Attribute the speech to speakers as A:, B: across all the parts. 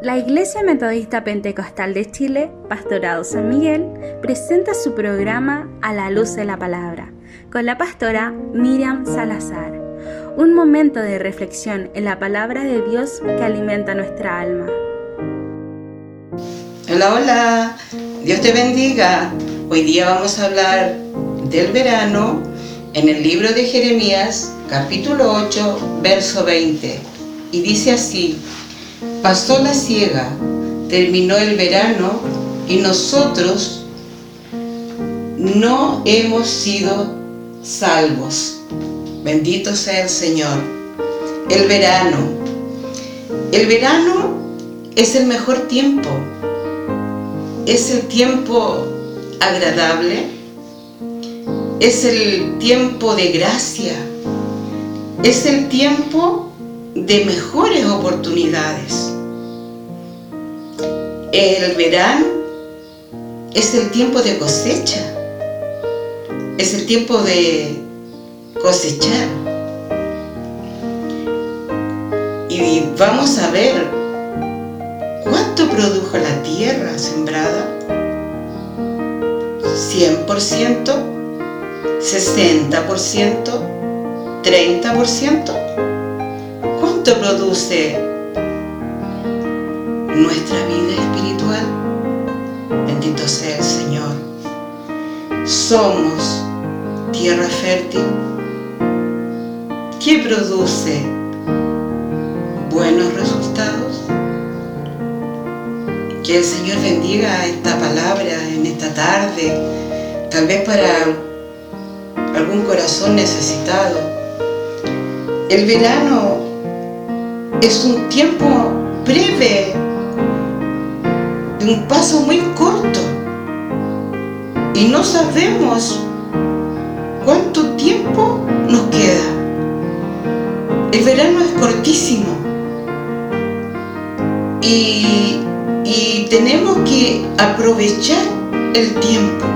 A: La Iglesia Metodista Pentecostal de Chile, Pastorado San Miguel, presenta su programa A la Luz de la Palabra, con la pastora Miriam Salazar. Un momento de reflexión en la palabra de Dios que alimenta nuestra alma.
B: Hola, hola, Dios te bendiga. Hoy día vamos a hablar del verano en el libro de Jeremías, capítulo 8, verso 20. Y dice así, Pasó la ciega, terminó el verano y nosotros no hemos sido salvos. Bendito sea el Señor. El verano. El verano es el mejor tiempo. Es el tiempo agradable. Es el tiempo de gracia. Es el tiempo de mejores oportunidades. El verano es el tiempo de cosecha, es el tiempo de cosechar. Y vamos a ver cuánto produjo la tierra sembrada. 100%, 60%, 30% produce nuestra vida espiritual. Bendito sea el Señor. Somos tierra fértil que produce buenos resultados. Que el Señor bendiga esta palabra en esta tarde, tal vez para algún corazón necesitado. El verano es un tiempo breve, de un paso muy corto. Y no sabemos cuánto tiempo nos queda. El verano es cortísimo. Y, y tenemos que aprovechar el tiempo.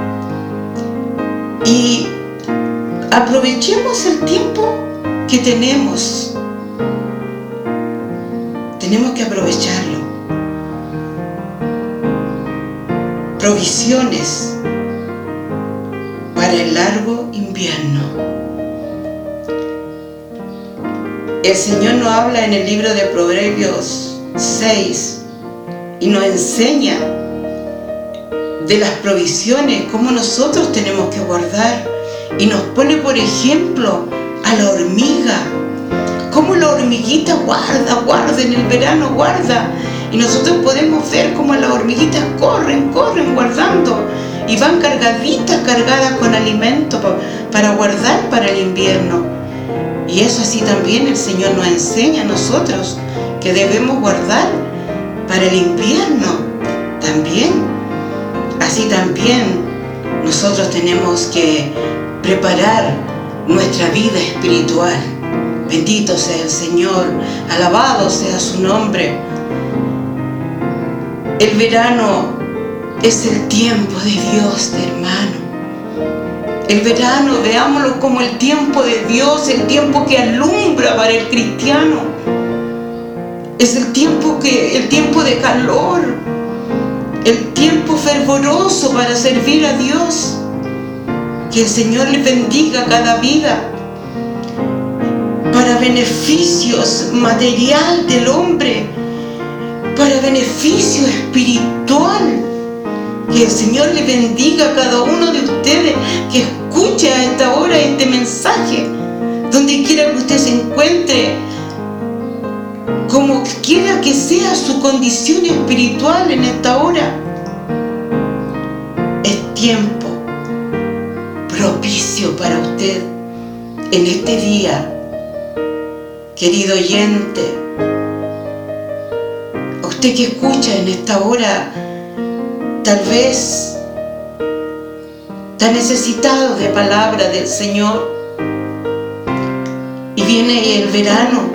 B: Y aprovechemos el tiempo que tenemos tenemos que aprovecharlo. Provisiones para el largo invierno. El Señor nos habla en el libro de Proverbios 6 y nos enseña de las provisiones, cómo nosotros tenemos que guardar. Y nos pone, por ejemplo, a la hormiga la hormiguita guarda, guarda, en el verano guarda. Y nosotros podemos ver cómo las hormiguitas corren, corren guardando y van cargaditas, cargadas con alimento para guardar para el invierno. Y eso así también el Señor nos enseña a nosotros que debemos guardar para el invierno también. Así también nosotros tenemos que preparar nuestra vida espiritual Bendito sea el Señor, alabado sea su nombre. El verano es el tiempo de Dios, hermano. El verano, veámoslo como el tiempo de Dios, el tiempo que alumbra para el cristiano. Es el tiempo que el tiempo de calor, el tiempo fervoroso para servir a Dios. Que el Señor le bendiga cada vida para beneficios material del hombre, para beneficio espiritual. Que el Señor le bendiga a cada uno de ustedes que escuche a esta hora este mensaje, donde quiera que usted se encuentre, como quiera que sea su condición espiritual en esta hora. Es tiempo propicio para usted en este día querido oyente, usted que escucha en esta hora, tal vez está necesitado de palabra del Señor. Y viene el verano.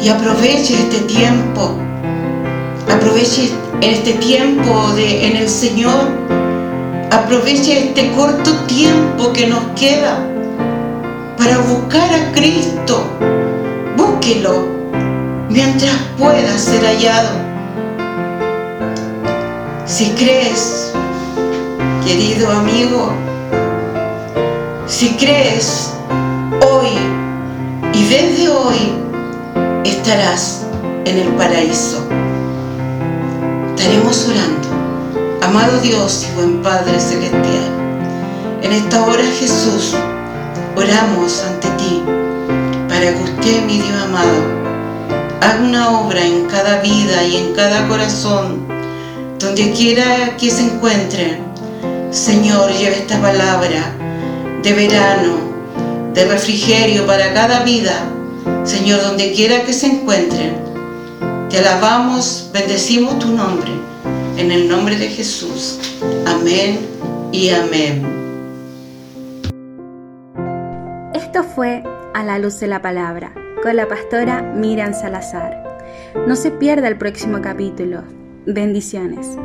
B: Y aproveche este tiempo, aproveche este tiempo de, en el Señor, aproveche este corto tiempo que nos queda para buscar a Cristo. Búsquelo. mientras pueda ser hallado. Si crees, querido amigo, si crees hoy y desde hoy estarás en el paraíso. Estaremos orando. Amado Dios y buen Padre Celestial, en esta hora Jesús, oramos ante ti para que usted, mi Dios amado, haga una obra en cada vida y en cada corazón, donde quiera que se encuentre. Señor, lleve esta palabra de verano, de refrigerio para cada vida. Señor, donde quiera que se encuentren. Te alabamos, bendecimos tu nombre. En el nombre de Jesús. Amén y amén.
A: Fue A la luz de la palabra con la pastora Miriam Salazar. No se pierda el próximo capítulo. Bendiciones.